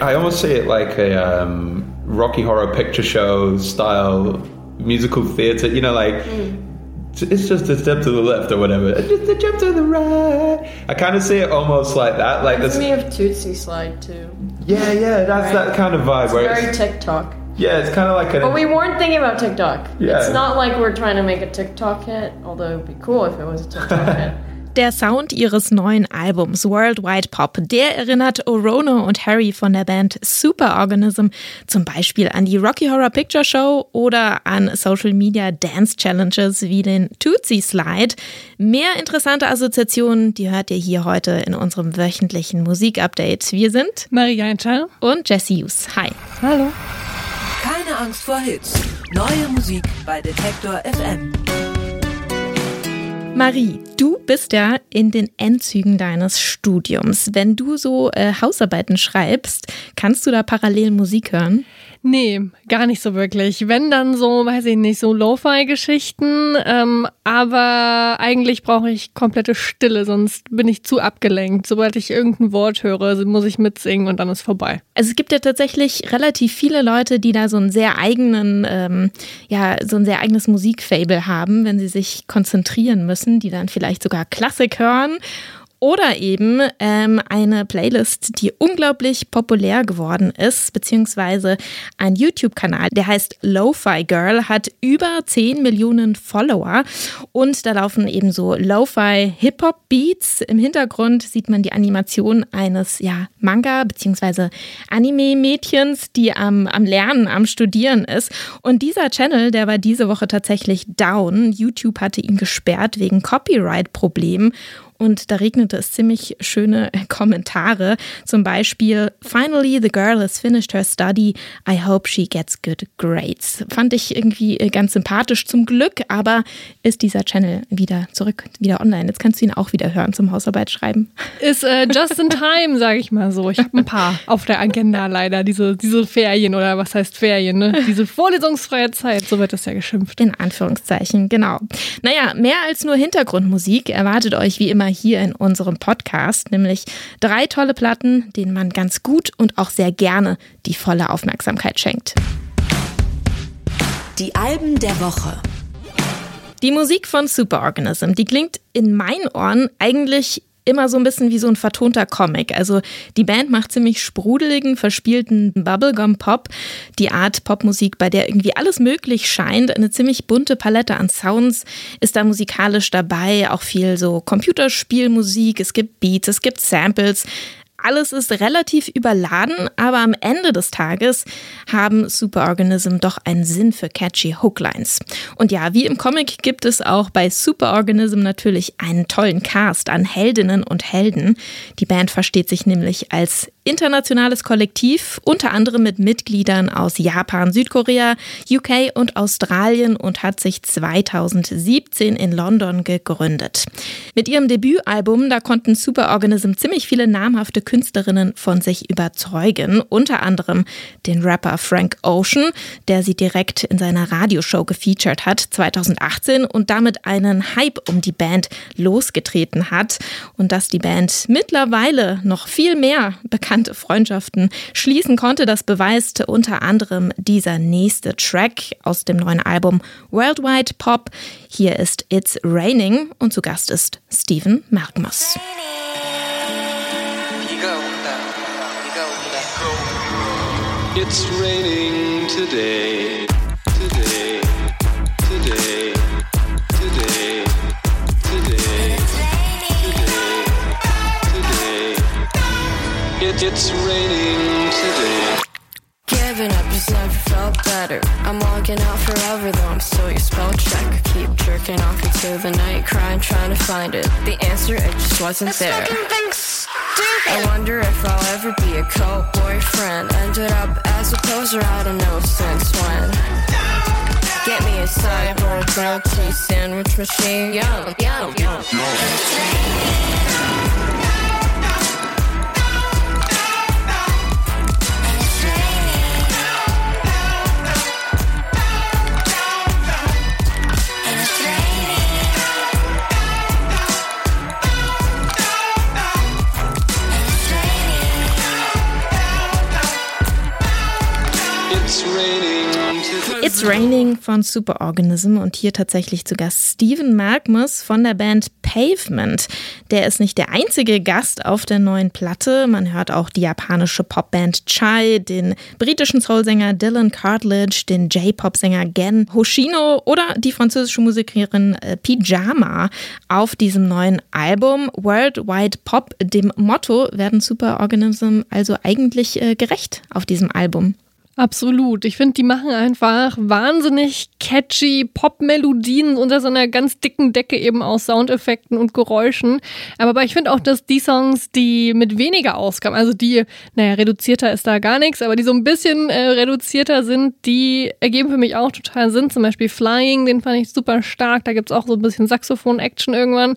I almost see it like a um, Rocky Horror Picture Show style musical theater. You know, like it's just a step to the left or whatever, and just a jump to the right. I kind of see it almost like that. Like this. me of Tootsie Slide too. Yeah, yeah, that's Right. that kind of vibe. It's where very it's, TikTok. yeah, it's kind of like But a. we weren't thinking about TikTok. Yeah. It's not like we're trying to make a TikTok hit, although it'd be cool if it was a TikTok hit. Der Sound ihres neuen Albums Worldwide Pop, der erinnert Orono und Harry von der Band Superorganism zum Beispiel an die Rocky Horror Picture Show oder an Social Media Dance Challenges wie den Tootsie Slide. Mehr interessante Assoziationen, die hört ihr hier heute in unserem wöchentlichen Musikupdate. Wir sind Maria Einschall. und Jesse Hughes. Hi. Hallo. Keine Angst vor Hits. Neue Musik bei Detektor FM. Marie, du bist ja in den Endzügen deines Studiums. Wenn du so äh, Hausarbeiten schreibst, kannst du da parallel Musik hören? Nee, gar nicht so wirklich. Wenn dann so, weiß ich nicht, so Lo-Fi-Geschichten. Ähm, aber eigentlich brauche ich komplette Stille, sonst bin ich zu abgelenkt. Sobald ich irgendein Wort höre, muss ich mitsingen und dann ist vorbei. Also es gibt ja tatsächlich relativ viele Leute, die da so einen sehr eigenen, ähm, ja, so ein sehr eigenes Musikfable haben, wenn sie sich konzentrieren müssen, die dann vielleicht sogar Klassik hören. Oder eben ähm, eine Playlist, die unglaublich populär geworden ist, beziehungsweise ein YouTube-Kanal, der heißt Lo-Fi Girl, hat über 10 Millionen Follower und da laufen eben so Lo-Fi Hip-Hop-Beats. Im Hintergrund sieht man die Animation eines ja, Manga- beziehungsweise Anime-Mädchens, die am, am Lernen, am Studieren ist. Und dieser Channel, der war diese Woche tatsächlich down. YouTube hatte ihn gesperrt wegen Copyright-Problemen. Und da regnete es ziemlich schöne Kommentare. Zum Beispiel, Finally, the girl has finished her study. I hope she gets good grades. Fand ich irgendwie ganz sympathisch zum Glück, aber ist dieser Channel wieder zurück, wieder online. Jetzt kannst du ihn auch wieder hören zum Hausarbeit schreiben. Ist äh, just in time, sage ich mal so. Ich habe ein paar auf der Agenda leider. Diese, diese Ferien oder was heißt Ferien, ne? Diese vorlesungsfreie Zeit, so wird das ja geschimpft. In Anführungszeichen, genau. Naja, mehr als nur Hintergrundmusik erwartet euch wie immer hier in unserem Podcast, nämlich drei tolle Platten, denen man ganz gut und auch sehr gerne die volle Aufmerksamkeit schenkt. Die Alben der Woche. Die Musik von Superorganism, die klingt in meinen Ohren eigentlich immer so ein bisschen wie so ein vertonter Comic. Also die Band macht ziemlich sprudeligen, verspielten Bubblegum-Pop. Die Art Popmusik, bei der irgendwie alles möglich scheint. Eine ziemlich bunte Palette an Sounds ist da musikalisch dabei. Auch viel so Computerspielmusik. Es gibt Beats, es gibt Samples. Alles ist relativ überladen, aber am Ende des Tages haben Superorganism doch einen Sinn für catchy Hooklines. Und ja, wie im Comic gibt es auch bei Superorganism natürlich einen tollen Cast an Heldinnen und Helden. Die Band versteht sich nämlich als internationales Kollektiv, unter anderem mit Mitgliedern aus Japan, Südkorea, UK und Australien und hat sich 2017 in London gegründet. Mit ihrem Debütalbum, da konnten Superorganism ziemlich viele namhafte Künstlerinnen von sich überzeugen, unter anderem den Rapper Frank Ocean, der sie direkt in seiner Radioshow gefeatured hat 2018 und damit einen Hype um die Band losgetreten hat und dass die Band mittlerweile noch viel mehr bekannte Freundschaften schließen konnte, das beweist unter anderem dieser nächste Track aus dem neuen Album Worldwide Pop. Hier ist It's Raining und zu Gast ist with that. It's raining. Today. It's raining today. Giving up just never felt better. I'm walking out forever though I'm still your spell check. Keep jerking off into the night, crying, trying to find it. The answer, it just wasn't there. I wonder if I'll ever be a cult boyfriend. Ended up as a poser, I don't know since when. Get me a cyborg grilled cheese sandwich machine. Yum, yum, yum. It's Raining von Superorganism und hier tatsächlich zu Gast Steven Malkmus von der Band Pavement. Der ist nicht der einzige Gast auf der neuen Platte. Man hört auch die japanische Popband Chai, den britischen Soulsänger Dylan Cartledge, den J-Pop-Sänger Gen Hoshino oder die französische Musikerin äh, Pyjama auf diesem neuen Album Worldwide Pop. Dem Motto werden Superorganism also eigentlich äh, gerecht auf diesem Album. Absolut. Ich finde, die machen einfach wahnsinnig catchy Pop-Melodien unter so einer ganz dicken Decke eben aus Soundeffekten und Geräuschen. Aber ich finde auch, dass die Songs, die mit weniger Ausgaben, also die, naja, reduzierter ist da gar nichts, aber die so ein bisschen äh, reduzierter sind, die ergeben für mich auch total Sinn. Zum Beispiel Flying, den fand ich super stark. Da gibt's auch so ein bisschen Saxophon-Action irgendwann.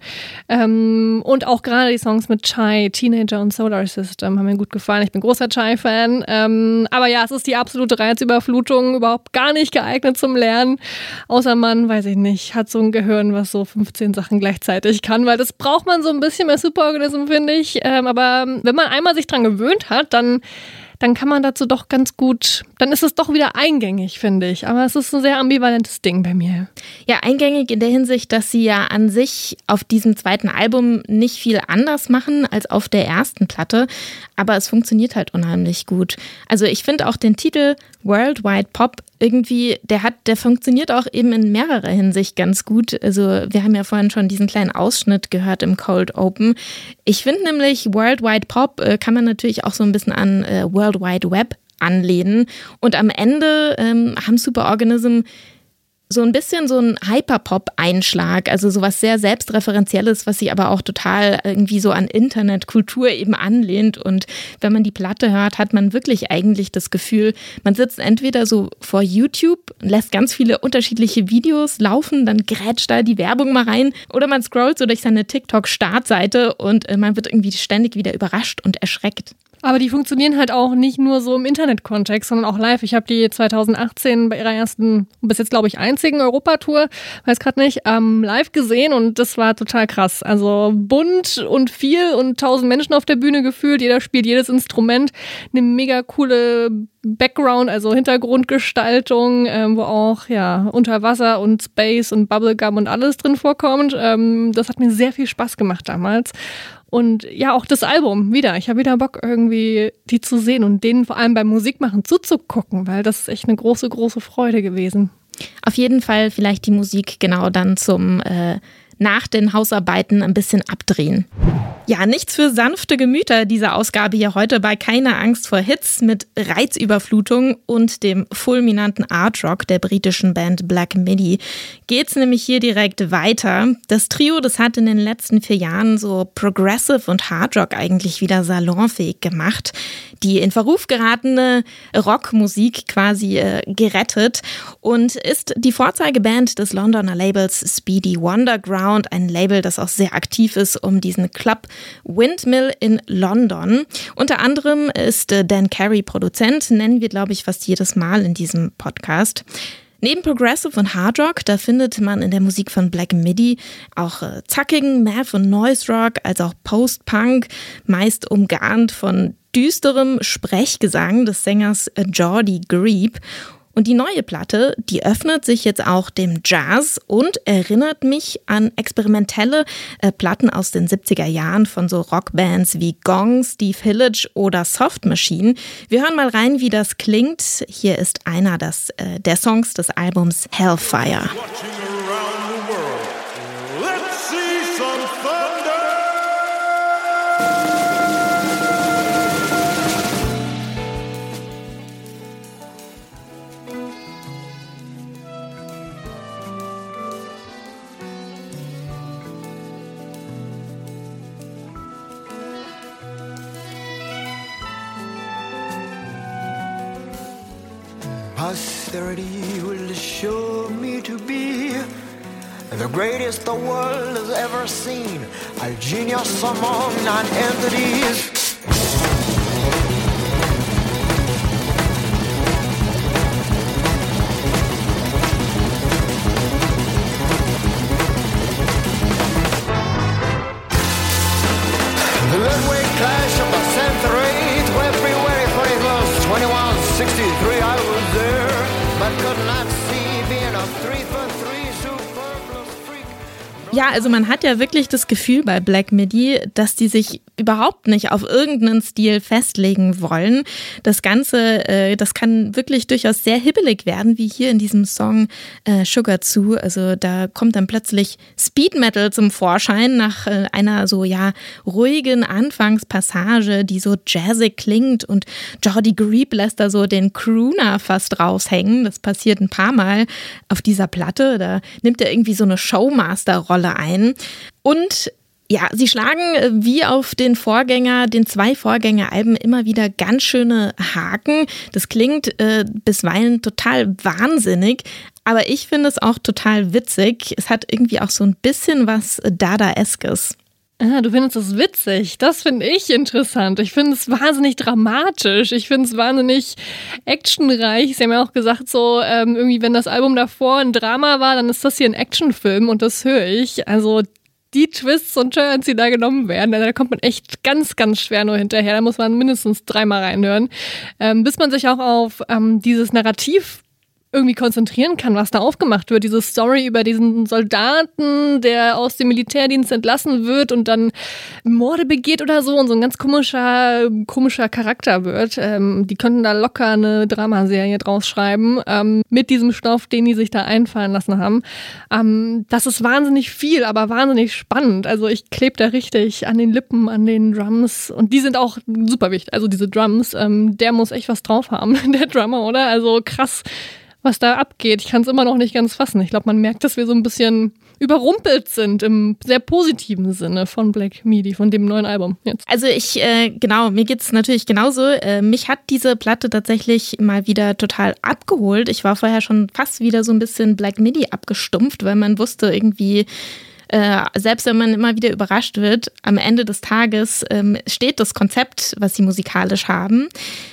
Ähm, und auch gerade die Songs mit Chai, Teenager und Solar System haben mir gut gefallen. Ich bin großer Chai-Fan. Ähm, aber ja, es ist die absolute Reizüberflutung, überhaupt gar nicht geeignet zum Lernen. Außer man, weiß ich nicht, hat so ein Gehirn, was so 15 Sachen gleichzeitig kann, weil das braucht man so ein bisschen bei Superorganism, finde ich. Ähm, aber wenn man einmal sich dran gewöhnt hat, dann dann kann man dazu doch ganz gut, dann ist es doch wieder eingängig, finde ich. Aber es ist ein sehr ambivalentes Ding bei mir. Ja, eingängig in der Hinsicht, dass sie ja an sich auf diesem zweiten Album nicht viel anders machen als auf der ersten Platte. Aber es funktioniert halt unheimlich gut. Also ich finde auch den Titel Worldwide Pop irgendwie, der hat, der funktioniert auch eben in mehrerer Hinsicht ganz gut. Also wir haben ja vorhin schon diesen kleinen Ausschnitt gehört im Cold Open. Ich finde nämlich Worldwide Pop äh, kann man natürlich auch so ein bisschen an äh, World Wide Web anlehnen. Und am Ende ähm, haben Superorganism so ein bisschen so ein Hyperpop-Einschlag, also sowas sehr Selbstreferenzielles, was sich aber auch total irgendwie so an Internetkultur eben anlehnt. Und wenn man die Platte hört, hat man wirklich eigentlich das Gefühl, man sitzt entweder so vor YouTube, lässt ganz viele unterschiedliche Videos laufen, dann grätscht da die Werbung mal rein oder man scrollt so durch seine TikTok-Startseite und äh, man wird irgendwie ständig wieder überrascht und erschreckt. Aber die funktionieren halt auch nicht nur so im Internet-Kontext, sondern auch live. Ich habe die 2018 bei ihrer ersten, bis jetzt glaube ich einzigen Europatour, weiß gerade nicht, ähm, live gesehen und das war total krass. Also bunt und viel und tausend Menschen auf der Bühne gefühlt. Jeder spielt jedes Instrument. Eine mega coole Background, also Hintergrundgestaltung, ähm, wo auch ja Unterwasser und Space und Bubblegum und alles drin vorkommt. Ähm, das hat mir sehr viel Spaß gemacht damals. Und ja, auch das Album wieder. Ich habe wieder Bock, irgendwie die zu sehen und denen vor allem beim Musikmachen zuzugucken, weil das ist echt eine große, große Freude gewesen. Auf jeden Fall vielleicht die Musik genau dann zum äh, nach den Hausarbeiten ein bisschen abdrehen. Ja, nichts für sanfte Gemüter, diese Ausgabe hier heute bei Keine Angst vor Hits mit Reizüberflutung und dem fulminanten Art Rock der britischen Band Black Midi. Geht's nämlich hier direkt weiter. Das Trio, das hat in den letzten vier Jahren so Progressive und Hard Rock eigentlich wieder salonfähig gemacht. Die in Verruf geratene Rockmusik quasi äh, gerettet und ist die Vorzeigeband des Londoner Labels Speedy Wonderground, ein Label, das auch sehr aktiv ist um diesen Club Windmill in London. Unter anderem ist äh, Dan Carey Produzent, nennen wir, glaube ich, fast jedes Mal in diesem Podcast. Neben Progressive und Hard Rock, da findet man in der Musik von Black Midi auch äh, zackigen Math- und Noise Rock, als auch Post-Punk, meist umgarnt von düsterem Sprechgesang des Sängers äh, Jordi Grebe. Und die neue Platte, die öffnet sich jetzt auch dem Jazz und erinnert mich an experimentelle äh, Platten aus den 70er Jahren von so Rockbands wie Gong, Steve Hillage oder Soft Machine. Wir hören mal rein, wie das klingt. Hier ist einer das, äh, der Songs des Albums Hellfire. The world has ever seen, a genius among non-entities. Ja, also man hat ja wirklich das Gefühl bei Black Midi, dass die sich überhaupt nicht auf irgendeinen Stil festlegen wollen. Das Ganze, äh, das kann wirklich durchaus sehr hibbelig werden, wie hier in diesem Song äh, Sugar zu. Also da kommt dann plötzlich Speed Metal zum Vorschein nach äh, einer so ja ruhigen Anfangspassage, die so jazzig klingt und Jordi Greep lässt da so den Crooner fast raushängen. Das passiert ein paar Mal auf dieser Platte. Da nimmt er irgendwie so eine Showmaster-Rolle ein. Und ja, sie schlagen äh, wie auf den Vorgänger, den zwei Vorgängeralben immer wieder ganz schöne Haken. Das klingt äh, bisweilen total wahnsinnig, aber ich finde es auch total witzig. Es hat irgendwie auch so ein bisschen was Dadaeskes. Ah, du findest es witzig. Das finde ich interessant. Ich finde es wahnsinnig dramatisch. Ich finde es wahnsinnig actionreich. Sie haben ja auch gesagt, so ähm, irgendwie, wenn das Album davor ein Drama war, dann ist das hier ein Actionfilm und das höre ich. Also die Twists und Turns, die da genommen werden, da kommt man echt ganz, ganz schwer nur hinterher. Da muss man mindestens dreimal reinhören, ähm, bis man sich auch auf ähm, dieses Narrativ irgendwie konzentrieren kann, was da aufgemacht wird. Diese Story über diesen Soldaten, der aus dem Militärdienst entlassen wird und dann Morde begeht oder so und so ein ganz komischer, komischer Charakter wird. Ähm, die könnten da locker eine Dramaserie draus schreiben ähm, mit diesem Stoff, den die sich da einfallen lassen haben. Ähm, das ist wahnsinnig viel, aber wahnsinnig spannend. Also ich klebe da richtig an den Lippen, an den Drums und die sind auch super wichtig. Also diese Drums, ähm, der muss echt was drauf haben, der Drummer, oder? Also krass was da abgeht. Ich kann es immer noch nicht ganz fassen. Ich glaube, man merkt, dass wir so ein bisschen überrumpelt sind im sehr positiven Sinne von Black Midi, von dem neuen Album jetzt. Also ich, äh, genau, mir geht es natürlich genauso. Äh, mich hat diese Platte tatsächlich mal wieder total abgeholt. Ich war vorher schon fast wieder so ein bisschen Black Midi abgestumpft, weil man wusste irgendwie, äh, selbst wenn man immer wieder überrascht wird, am Ende des Tages ähm, steht das Konzept, was sie musikalisch haben.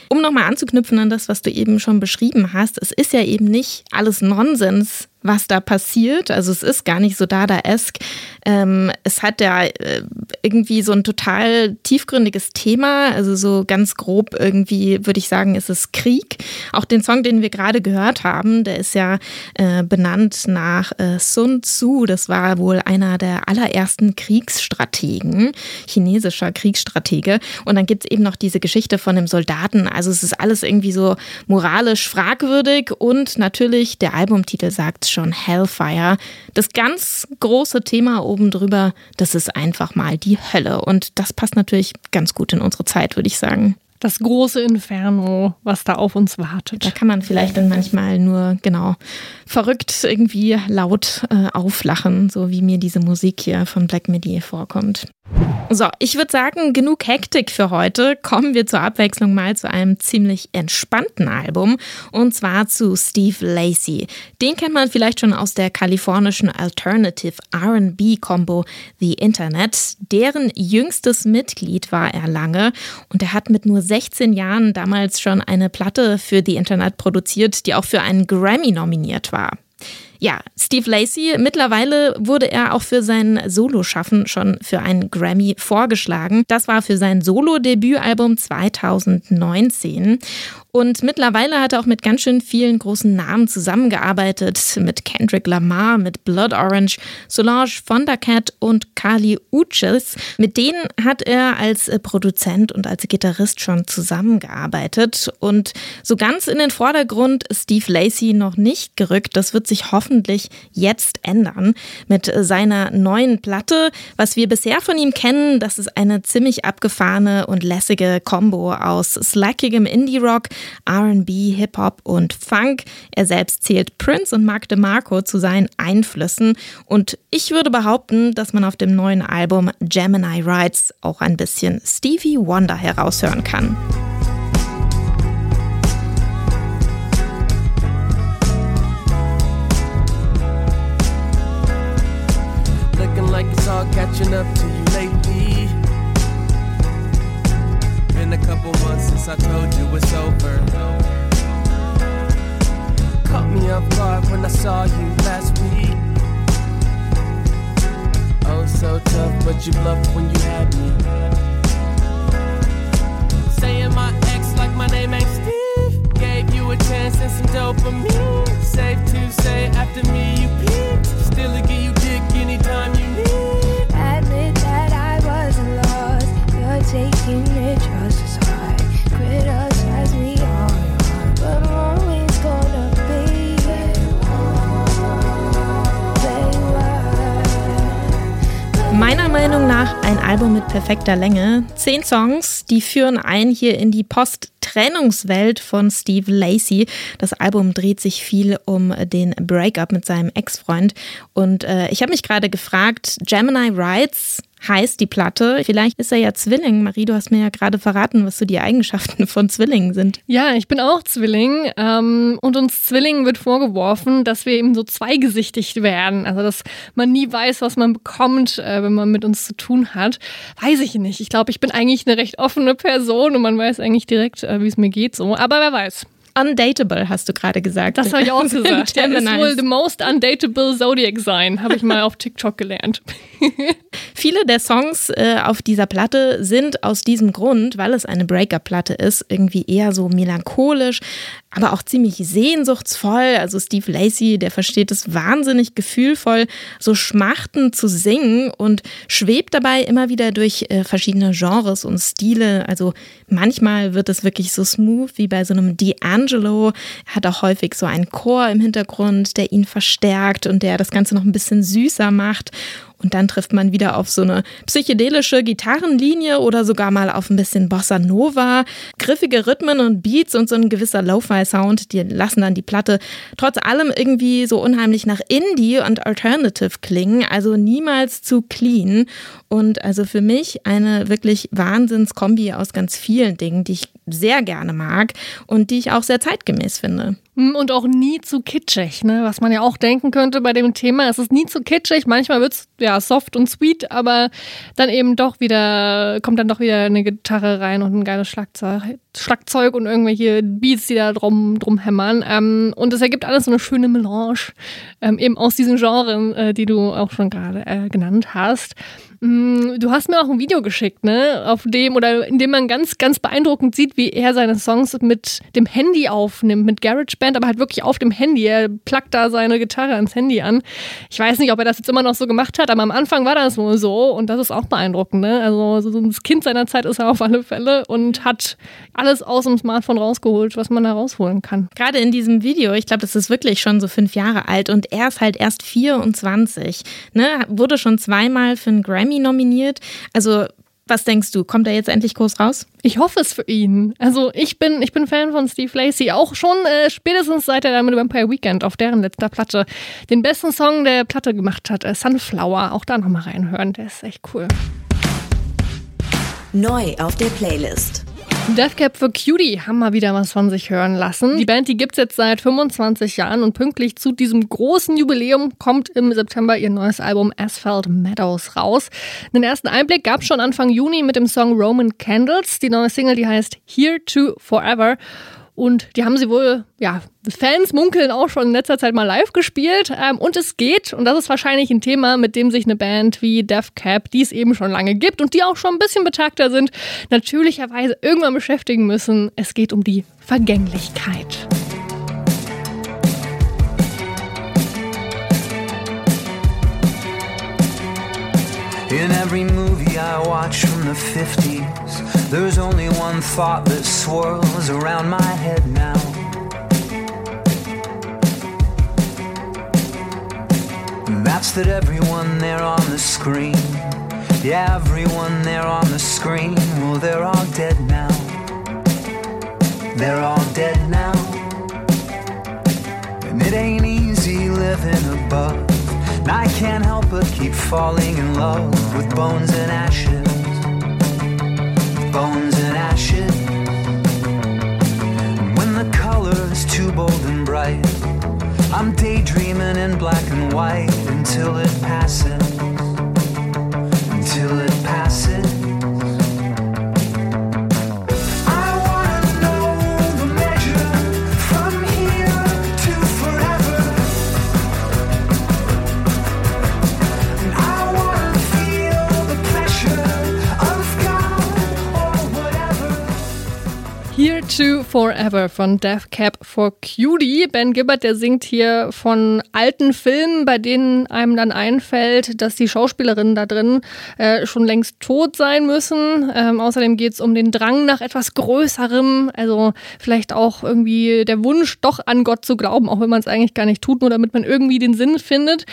Um nochmal anzuknüpfen an das, was du eben schon beschrieben hast, es ist ja eben nicht alles Nonsens, was da passiert. Also es ist gar nicht so Dada-esk. Ähm, es hat ja äh, irgendwie so ein total tiefgründiges Thema. Also so ganz grob irgendwie würde ich sagen, ist es Krieg. Auch den Song, den wir gerade gehört haben, der ist ja äh, benannt nach äh, Sun Tzu. Das war wohl einer der allerersten Kriegsstrategen, chinesischer Kriegsstratege. Und dann gibt es eben noch diese Geschichte von dem Soldaten. Also es ist alles irgendwie so moralisch fragwürdig und natürlich der Albumtitel sagt schon Hellfire. Das ganz große Thema oben drüber, das ist einfach mal die Hölle. Und das passt natürlich ganz gut in unsere Zeit, würde ich sagen. Das große Inferno, was da auf uns wartet. Da kann man vielleicht dann manchmal nur, genau, verrückt irgendwie laut äh, auflachen, so wie mir diese Musik hier von Black Midi vorkommt. So, ich würde sagen, genug Hektik für heute. Kommen wir zur Abwechslung mal zu einem ziemlich entspannten Album und zwar zu Steve Lacey. Den kennt man vielleicht schon aus der kalifornischen Alternative RB Combo The Internet. Deren jüngstes Mitglied war er lange und er hat mit nur 16 Jahren damals schon eine Platte für The Internet produziert, die auch für einen Grammy nominiert war. Ja, Steve Lacey, mittlerweile wurde er auch für sein Solo-Schaffen schon für einen Grammy vorgeschlagen. Das war für sein Solo-Debütalbum 2019. Und mittlerweile hat er auch mit ganz schön vielen großen Namen zusammengearbeitet. Mit Kendrick Lamar, mit Blood Orange, Solange Thundercat und Kali Uchis. Mit denen hat er als Produzent und als Gitarrist schon zusammengearbeitet. Und so ganz in den Vordergrund Steve Lacey noch nicht gerückt. Das wird sich hoffentlich jetzt ändern. Mit seiner neuen Platte, was wir bisher von ihm kennen, das ist eine ziemlich abgefahrene und lässige Combo aus slackigem Indie-Rock, RB, Hip-Hop und Funk. Er selbst zählt Prince und Mark DeMarco zu seinen Einflüssen. Und ich würde behaupten, dass man auf dem neuen Album Gemini Rides auch ein bisschen Stevie Wonder heraushören kann. Catching up to you lately. Been a couple months since I told you it's over. Caught me off guard when I saw you last week. Oh, so tough, but you bluffed when you had me. Saying my ex like my name ain't Steve. Gave you a chance and some dopamine. Safe to say, after me, you peaked. Still, give you dick anytime you Meiner Meinung nach ein Album mit perfekter Länge. Zehn Songs, die führen ein hier in die Post Trennungswelt von Steve Lacey. Das Album dreht sich viel um den Breakup mit seinem Ex-Freund. Und äh, ich habe mich gerade gefragt, Gemini Rides, heißt die Platte. Vielleicht ist er ja Zwilling. Marie, du hast mir ja gerade verraten, was so die Eigenschaften von Zwillingen sind. Ja, ich bin auch Zwilling. Ähm, und uns Zwillingen wird vorgeworfen, dass wir eben so zweigesichtig werden. Also, dass man nie weiß, was man bekommt, äh, wenn man mit uns zu tun hat. Weiß ich nicht. Ich glaube, ich bin eigentlich eine recht offene Person und man weiß eigentlich direkt, äh, wie es mir geht so. Aber wer weiß. Undateable, hast du gerade gesagt. Das habe ich auch gesagt. Der ist wohl the most undateable Zodiac Sign, habe ich mal auf TikTok gelernt. Viele der Songs äh, auf dieser Platte sind aus diesem Grund, weil es eine Breakup-Platte ist, irgendwie eher so melancholisch, aber auch ziemlich sehnsuchtsvoll. Also Steve Lacey, der versteht es wahnsinnig gefühlvoll, so schmachten zu singen und schwebt dabei immer wieder durch äh, verschiedene Genres und Stile. Also manchmal wird es wirklich so smooth wie bei so einem D'Angelo. Er hat auch häufig so einen Chor im Hintergrund, der ihn verstärkt und der das Ganze noch ein bisschen süßer macht. Und dann trifft man wieder auf so eine psychedelische Gitarrenlinie oder sogar mal auf ein bisschen Bossa Nova. Griffige Rhythmen und Beats und so ein gewisser Lo-Fi-Sound, die lassen dann die Platte trotz allem irgendwie so unheimlich nach Indie und Alternative klingen. Also niemals zu clean. Und also für mich eine wirklich Wahnsinnskombi aus ganz vielen Dingen, die ich sehr gerne mag und die ich auch sehr zeitgemäß finde. Hm, und auch nie zu kitschig, ne? was man ja auch denken könnte bei dem Thema. Es ist nie zu kitschig. Manchmal wird es ja soft und sweet, aber dann eben doch wieder, kommt dann doch wieder eine Gitarre rein und ein geiles Schlagzeug, Schlagzeug und irgendwelche Beats, die da drum, drum hämmern. Ähm, und es ergibt alles so eine schöne Melange, ähm, eben aus diesen Genren, äh, die du auch schon gerade äh, genannt hast. Mm, du hast mir auch ein Video geschickt, ne? Auf dem oder in dem man ganz, ganz beeindruckend sieht, wie er seine Songs mit dem Handy aufnimmt, mit GarageBand, aber halt wirklich auf dem Handy. Er plackt da seine Gitarre ans Handy an. Ich weiß nicht, ob er das jetzt immer noch so gemacht hat, aber am Anfang war das wohl so und das ist auch beeindruckend, ne? Also so ein Kind seiner Zeit ist er auf alle Fälle und hat alles aus dem Smartphone rausgeholt, was man da rausholen kann. Gerade in diesem Video, ich glaube, das ist wirklich schon so fünf Jahre alt und er ist halt erst 24, ne? Wurde schon zweimal für einen Grammy nominiert. Also was denkst du? Kommt er jetzt endlich groß raus? Ich hoffe es für ihn. Also ich bin, ich bin Fan von Steve Lacey, auch schon äh, spätestens seit er da mit Vampire Weekend auf deren letzter Platte den besten Song der Platte gemacht hat, äh, Sunflower. Auch da nochmal reinhören, der ist echt cool. Neu auf der Playlist. Deathcap for Cutie haben mal wieder was von sich hören lassen. Die Band, die gibt's jetzt seit 25 Jahren und pünktlich zu diesem großen Jubiläum kommt im September ihr neues Album Asphalt Meadows raus. Den ersten Einblick gab's schon Anfang Juni mit dem Song Roman Candles. Die neue Single, die heißt Here to Forever. Und die haben sie wohl, ja, Fans munkeln auch schon in letzter Zeit mal live gespielt. Ähm, und es geht, und das ist wahrscheinlich ein Thema, mit dem sich eine Band wie Death Cab, die es eben schon lange gibt und die auch schon ein bisschen betagter sind, natürlicherweise irgendwann beschäftigen müssen. Es geht um die Vergänglichkeit. In every movie I watch from the 50s, there's only one thought that swirls around my head now. And that's that everyone there on the screen, yeah, everyone there on the screen, well, they're all dead now. They're all dead now. And it ain't easy living above. And I can't help but keep falling in love with bones and ashes. Bones and ashes. When the color is too bold and bright, I'm daydreaming in black and white until it passes. Until it passes. To Forever von Death Cab for Cutie. Ben Gibbard, der singt hier von alten Filmen, bei denen einem dann einfällt, dass die Schauspielerinnen da drin äh, schon längst tot sein müssen. Ähm, außerdem geht es um den Drang nach etwas Größerem, also vielleicht auch irgendwie der Wunsch, doch an Gott zu glauben, auch wenn man es eigentlich gar nicht tut, nur damit man irgendwie den Sinn findet.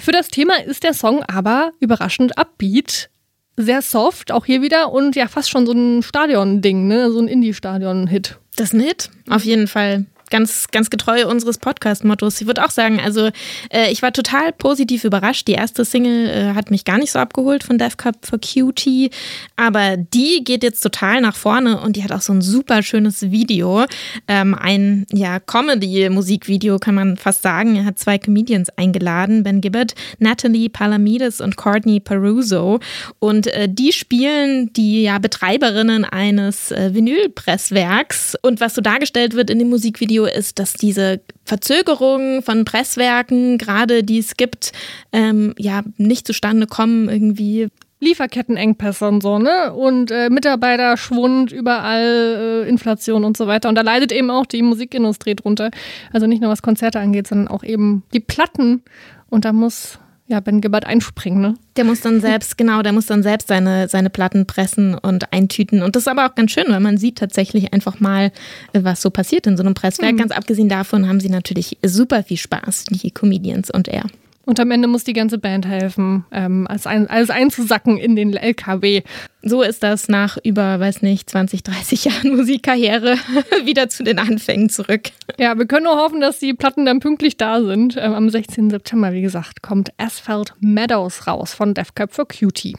Für das Thema ist der Song aber überraschend upbeat. Sehr soft, auch hier wieder und ja fast schon so ein Stadion-Ding, ne? so ein Indie-Stadion-Hit. Das ist ein Hit, auf jeden Fall ganz, ganz getreu unseres Podcast-Mottos. Ich würde auch sagen, also äh, ich war total positiv überrascht. Die erste Single äh, hat mich gar nicht so abgeholt von Death Cup for Cutie, aber die geht jetzt total nach vorne und die hat auch so ein super schönes Video. Ähm, ein ja, Comedy-Musikvideo kann man fast sagen. Er hat zwei Comedians eingeladen, Ben Gibbard, Natalie Palamides und Courtney Peruso. Und äh, die spielen die ja, Betreiberinnen eines äh, Vinylpresswerks. Und was so dargestellt wird in dem Musikvideo, ist, dass diese Verzögerungen von Presswerken, gerade die es gibt, ähm, ja nicht zustande kommen irgendwie. Lieferkettenengpässe und so, ne? Und äh, Mitarbeiterschwund, überall äh, Inflation und so weiter. Und da leidet eben auch die Musikindustrie drunter. Also nicht nur was Konzerte angeht, sondern auch eben die Platten. Und da muss ja, Ben Gibbard einspringen, ne? Der muss dann selbst, genau, der muss dann selbst seine, seine Platten pressen und eintüten. Und das ist aber auch ganz schön, weil man sieht tatsächlich einfach mal, was so passiert in so einem Presswerk. Mhm. Ganz abgesehen davon haben sie natürlich super viel Spaß, die Comedians und er. Und am Ende muss die ganze Band helfen, ähm, alles, ein, alles einzusacken in den LKW. So ist das nach über, weiß nicht, 20, 30 Jahren Musikkarriere wieder zu den Anfängen zurück. Ja, wir können nur hoffen, dass die Platten dann pünktlich da sind. Ähm, am 16. September, wie gesagt, kommt Asphalt Meadows raus von Death Cup for Cutie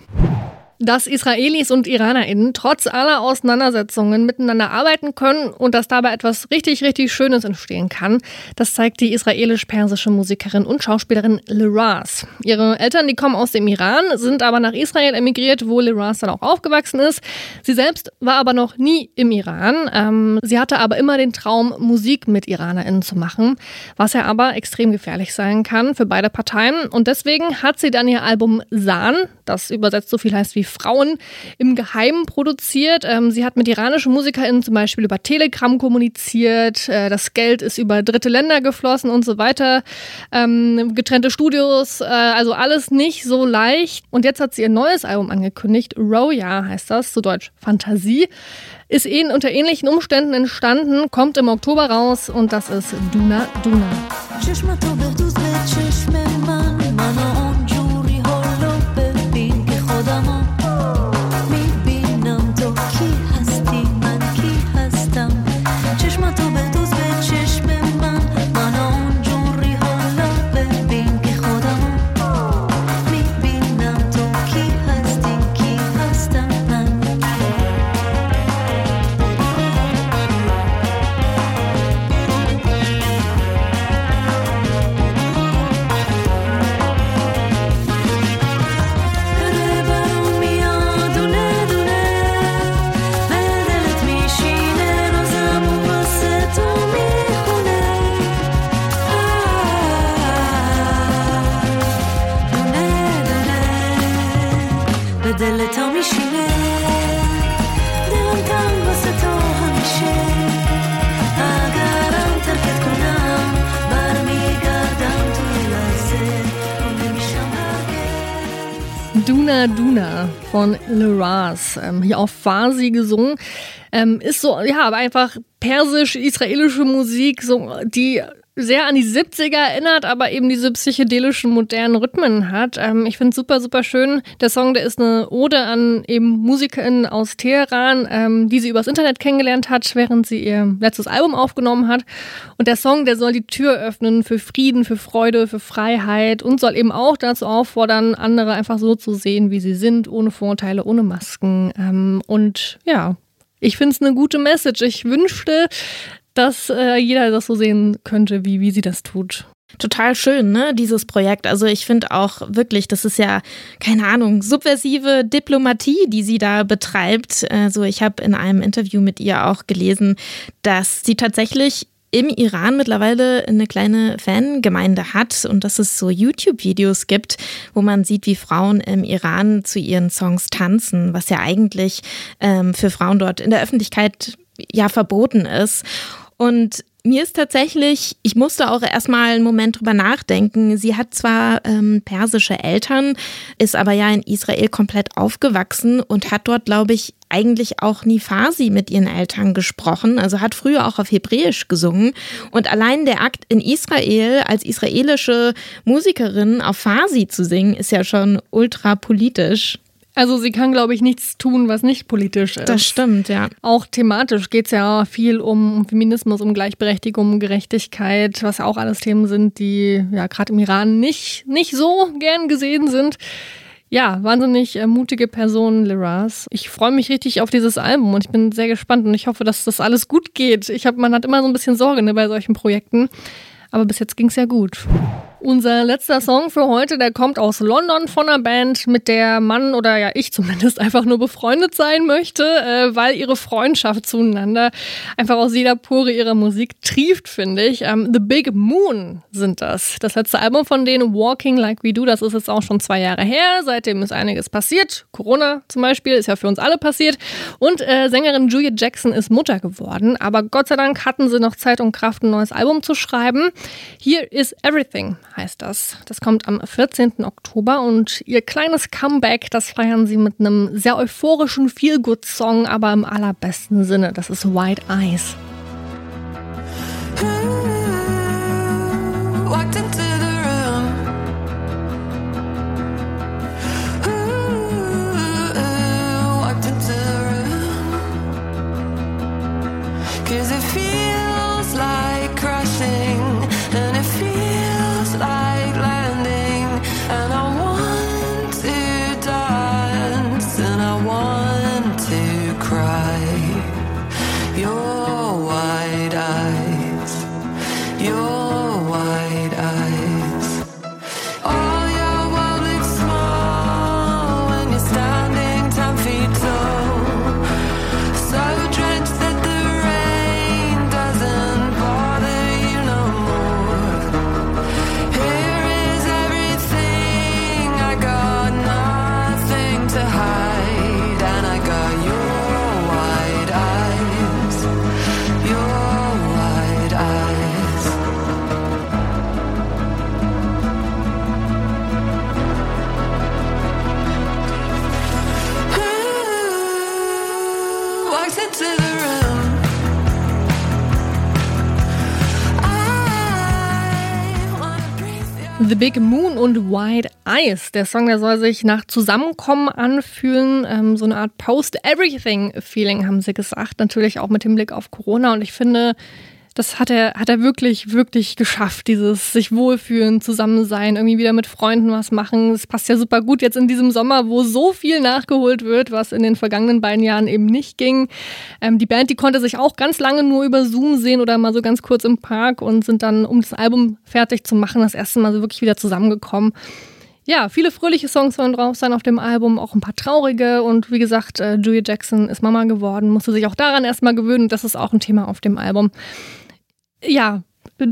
dass Israelis und IranerInnen trotz aller Auseinandersetzungen miteinander arbeiten können und dass dabei etwas richtig, richtig Schönes entstehen kann, das zeigt die israelisch-persische Musikerin und Schauspielerin Liraz. Ihre Eltern, die kommen aus dem Iran, sind aber nach Israel emigriert, wo Liraz dann auch aufgewachsen ist. Sie selbst war aber noch nie im Iran. Ähm, sie hatte aber immer den Traum, Musik mit IranerInnen zu machen, was ja aber extrem gefährlich sein kann für beide Parteien. Und deswegen hat sie dann ihr Album San, das übersetzt so viel heißt wie Frauen im Geheimen produziert. Ähm, sie hat mit iranischen MusikerInnen zum Beispiel über Telegram kommuniziert. Äh, das Geld ist über dritte Länder geflossen und so weiter. Ähm, getrennte Studios, äh, also alles nicht so leicht. Und jetzt hat sie ihr neues Album angekündigt. Roya heißt das, zu Deutsch Fantasie. Ist ihnen unter ähnlichen Umständen entstanden, kommt im Oktober raus und das ist Duna. Duna von Leraz, ähm, hier auf Farsi gesungen. Ähm, ist so, ja, aber einfach persisch-israelische Musik, so, die sehr an die 70er erinnert, aber eben diese psychedelischen modernen Rhythmen hat. Ähm, ich finde es super, super schön. Der Song, der ist eine Ode an eben MusikerInnen aus Teheran, ähm, die sie übers Internet kennengelernt hat, während sie ihr letztes Album aufgenommen hat. Und der Song, der soll die Tür öffnen für Frieden, für Freude, für Freiheit und soll eben auch dazu auffordern, andere einfach so zu sehen, wie sie sind, ohne Vorurteile, ohne Masken. Ähm, und ja, ich finde es eine gute Message. Ich wünschte, dass äh, jeder das so sehen könnte, wie, wie sie das tut. Total schön, ne, dieses Projekt. Also ich finde auch wirklich, das ist ja, keine Ahnung, subversive Diplomatie, die sie da betreibt. Also ich habe in einem Interview mit ihr auch gelesen, dass sie tatsächlich im Iran mittlerweile eine kleine Fangemeinde hat und dass es so YouTube-Videos gibt, wo man sieht, wie Frauen im Iran zu ihren Songs tanzen, was ja eigentlich ähm, für Frauen dort in der Öffentlichkeit ja verboten ist. Und mir ist tatsächlich, ich musste auch erstmal einen Moment drüber nachdenken. Sie hat zwar ähm, persische Eltern, ist aber ja in Israel komplett aufgewachsen und hat dort, glaube ich, eigentlich auch nie Farsi mit ihren Eltern gesprochen, also hat früher auch auf Hebräisch gesungen. Und allein der Akt in Israel als israelische Musikerin auf Farsi zu singen, ist ja schon ultra politisch. Also sie kann, glaube ich, nichts tun, was nicht politisch ist. Das stimmt, ja. Auch thematisch geht es ja viel um Feminismus, um Gleichberechtigung, um Gerechtigkeit, was ja auch alles Themen sind, die ja gerade im Iran nicht, nicht so gern gesehen sind. Ja, wahnsinnig äh, mutige Person, Liraz. Ich freue mich richtig auf dieses Album und ich bin sehr gespannt und ich hoffe, dass das alles gut geht. Ich hab, man hat immer so ein bisschen Sorge ne, bei solchen Projekten, aber bis jetzt ging es ja gut. Unser letzter Song für heute, der kommt aus London von einer Band, mit der Mann oder ja ich zumindest einfach nur befreundet sein möchte, äh, weil ihre Freundschaft zueinander einfach aus jeder Pore ihrer Musik trieft, finde ich. Ähm, The Big Moon sind das. Das letzte Album von denen, Walking Like We Do, das ist jetzt auch schon zwei Jahre her. Seitdem ist einiges passiert. Corona zum Beispiel ist ja für uns alle passiert. Und äh, Sängerin Julia Jackson ist Mutter geworden. Aber Gott sei Dank hatten sie noch Zeit und Kraft, ein neues Album zu schreiben. Here is Everything heißt das. Das kommt am 14. Oktober und ihr kleines Comeback, das feiern sie mit einem sehr euphorischen Feel-Good-Song, aber im allerbesten Sinne. Das ist White Eyes. Walked The Big Moon und White Eyes. Der Song, der soll sich nach Zusammenkommen anfühlen. Ähm, so eine Art Post-Everything-Feeling, haben sie gesagt. Natürlich auch mit dem Blick auf Corona. Und ich finde, das hat er, hat er wirklich, wirklich geschafft. Dieses sich wohlfühlen, zusammen sein, irgendwie wieder mit Freunden was machen. Das passt ja super gut jetzt in diesem Sommer, wo so viel nachgeholt wird, was in den vergangenen beiden Jahren eben nicht ging. Ähm, die Band, die konnte sich auch ganz lange nur über Zoom sehen oder mal so ganz kurz im Park und sind dann, um das Album fertig zu machen, das erste Mal so wirklich wieder zusammengekommen. Ja, viele fröhliche Songs sollen drauf sein auf dem Album, auch ein paar traurige. Und wie gesagt, äh, Julia Jackson ist Mama geworden, musste sich auch daran erstmal gewöhnen. Das ist auch ein Thema auf dem Album. Ja,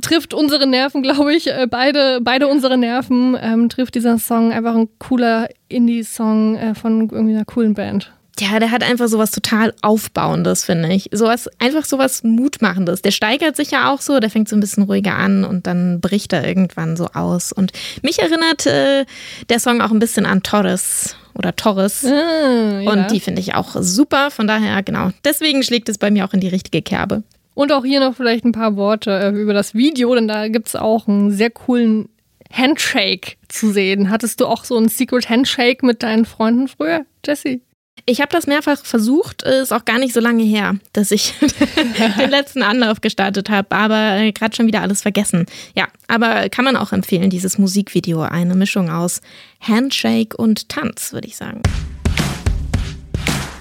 trifft unsere Nerven, glaube ich, äh, beide, beide unsere Nerven, ähm, trifft dieser Song einfach ein cooler Indie-Song äh, von irgendwie einer coolen Band. Ja, der hat einfach sowas total Aufbauendes, finde ich. Sowas, einfach sowas Mutmachendes. Der steigert sich ja auch so, der fängt so ein bisschen ruhiger an und dann bricht er irgendwann so aus. Und mich erinnert äh, der Song auch ein bisschen an Torres oder Torres. Ah, ja. Und die finde ich auch super. Von daher, genau. Deswegen schlägt es bei mir auch in die richtige Kerbe. Und auch hier noch vielleicht ein paar Worte äh, über das Video, denn da gibt es auch einen sehr coolen Handshake zu sehen. Hattest du auch so einen Secret Handshake mit deinen Freunden früher, Jesse? Ich habe das mehrfach versucht, ist auch gar nicht so lange her, dass ich den letzten Anlauf gestartet habe, aber äh, gerade schon wieder alles vergessen. Ja, aber kann man auch empfehlen, dieses Musikvideo, eine Mischung aus Handshake und Tanz, würde ich sagen.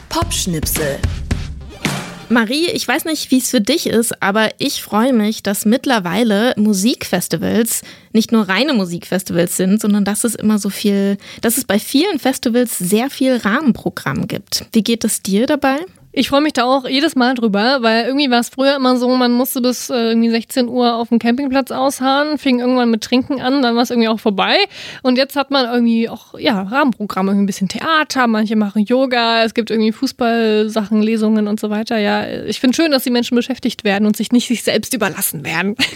Popschnipsel. Marie, ich weiß nicht, wie es für dich ist, aber ich freue mich, dass mittlerweile Musikfestivals nicht nur reine Musikfestivals sind, sondern dass es immer so viel, dass es bei vielen Festivals sehr viel Rahmenprogramm gibt. Wie geht es dir dabei? Ich freue mich da auch jedes Mal drüber, weil irgendwie war es früher immer so, man musste bis äh, irgendwie 16 Uhr auf dem Campingplatz ausharren, fing irgendwann mit Trinken an, dann war es irgendwie auch vorbei. Und jetzt hat man irgendwie auch, ja, Rahmenprogramme, irgendwie ein bisschen Theater, manche machen Yoga, es gibt irgendwie Fußballsachen, Lesungen und so weiter. Ja, ich finde schön, dass die Menschen beschäftigt werden und sich nicht sich selbst überlassen werden.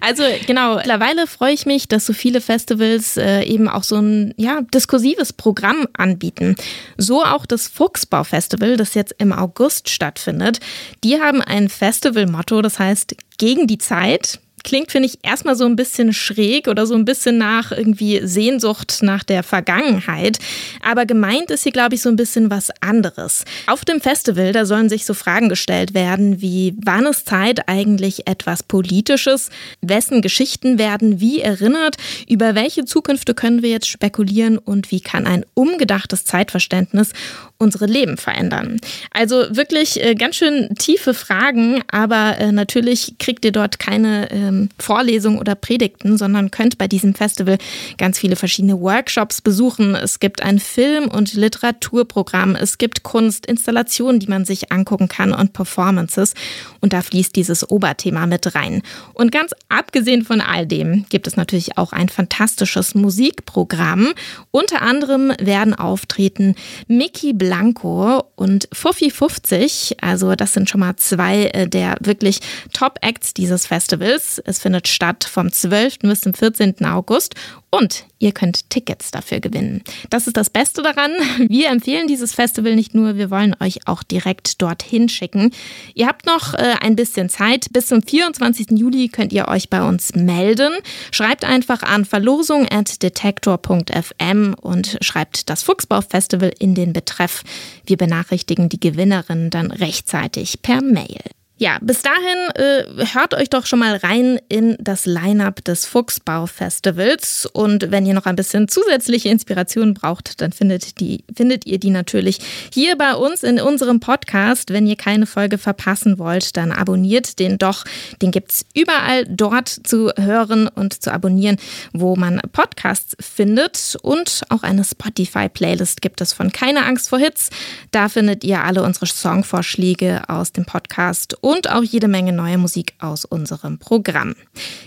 Also genau, mittlerweile freue ich mich, dass so viele Festivals äh, eben auch so ein ja, diskursives Programm anbieten. So auch das Fuchsbau-Festival, das jetzt im August stattfindet. Die haben ein Festivalmotto, das heißt gegen die Zeit. Klingt, finde ich, erstmal so ein bisschen schräg oder so ein bisschen nach irgendwie Sehnsucht nach der Vergangenheit. Aber gemeint ist hier, glaube ich, so ein bisschen was anderes. Auf dem Festival, da sollen sich so Fragen gestellt werden wie, wann ist Zeit eigentlich etwas Politisches? Wessen Geschichten werden wie erinnert? Über welche Zukünfte können wir jetzt spekulieren und wie kann ein umgedachtes Zeitverständnis unsere Leben verändern? Also wirklich äh, ganz schön tiefe Fragen, aber äh, natürlich kriegt ihr dort keine ähm, Vorlesung oder Predigten, sondern könnt bei diesem Festival ganz viele verschiedene Workshops besuchen. Es gibt ein Film- und Literaturprogramm, es gibt Kunst, Installationen, die man sich angucken kann und Performances. Und da fließt dieses Oberthema mit rein. Und ganz abgesehen von all dem gibt es natürlich auch ein fantastisches Musikprogramm. Unter anderem werden auftreten Mickey Blanco und Fuffi 50. Also das sind schon mal zwei äh, der wirklich Top-Acts dieses Festivals. Es findet statt vom 12. bis zum 14. August und ihr könnt Tickets dafür gewinnen. Das ist das Beste daran. Wir empfehlen dieses Festival nicht nur, wir wollen euch auch direkt dorthin schicken. Ihr habt noch äh, ein bisschen Zeit. Bis zum 24. Juli könnt ihr euch bei uns melden. Schreibt einfach an verlosung.detektor.fm und schreibt das Fuchsbau-Festival in den Betreff. Wir benachrichtigen die Gewinnerin dann rechtzeitig per Mail. Ja, bis dahin äh, hört euch doch schon mal rein in das Line-up des Fuchsbau-Festivals. Und wenn ihr noch ein bisschen zusätzliche Inspiration braucht, dann findet, die, findet ihr die natürlich hier bei uns in unserem Podcast. Wenn ihr keine Folge verpassen wollt, dann abonniert den doch. Den gibt's überall dort zu hören und zu abonnieren, wo man Podcasts findet. Und auch eine Spotify-Playlist gibt es von Keine Angst vor Hits. Da findet ihr alle unsere Songvorschläge aus dem Podcast und auch jede Menge neue Musik aus unserem Programm.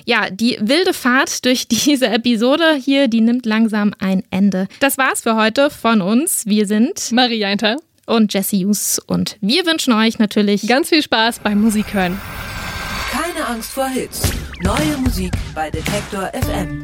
Ja, die wilde Fahrt durch diese Episode hier, die nimmt langsam ein Ende. Das war's für heute von uns. Wir sind Maria Einter und Jesse Hughes und wir wünschen euch natürlich ganz viel Spaß beim Musikhören. Keine Angst vor Hits. Neue Musik bei Detektor FM.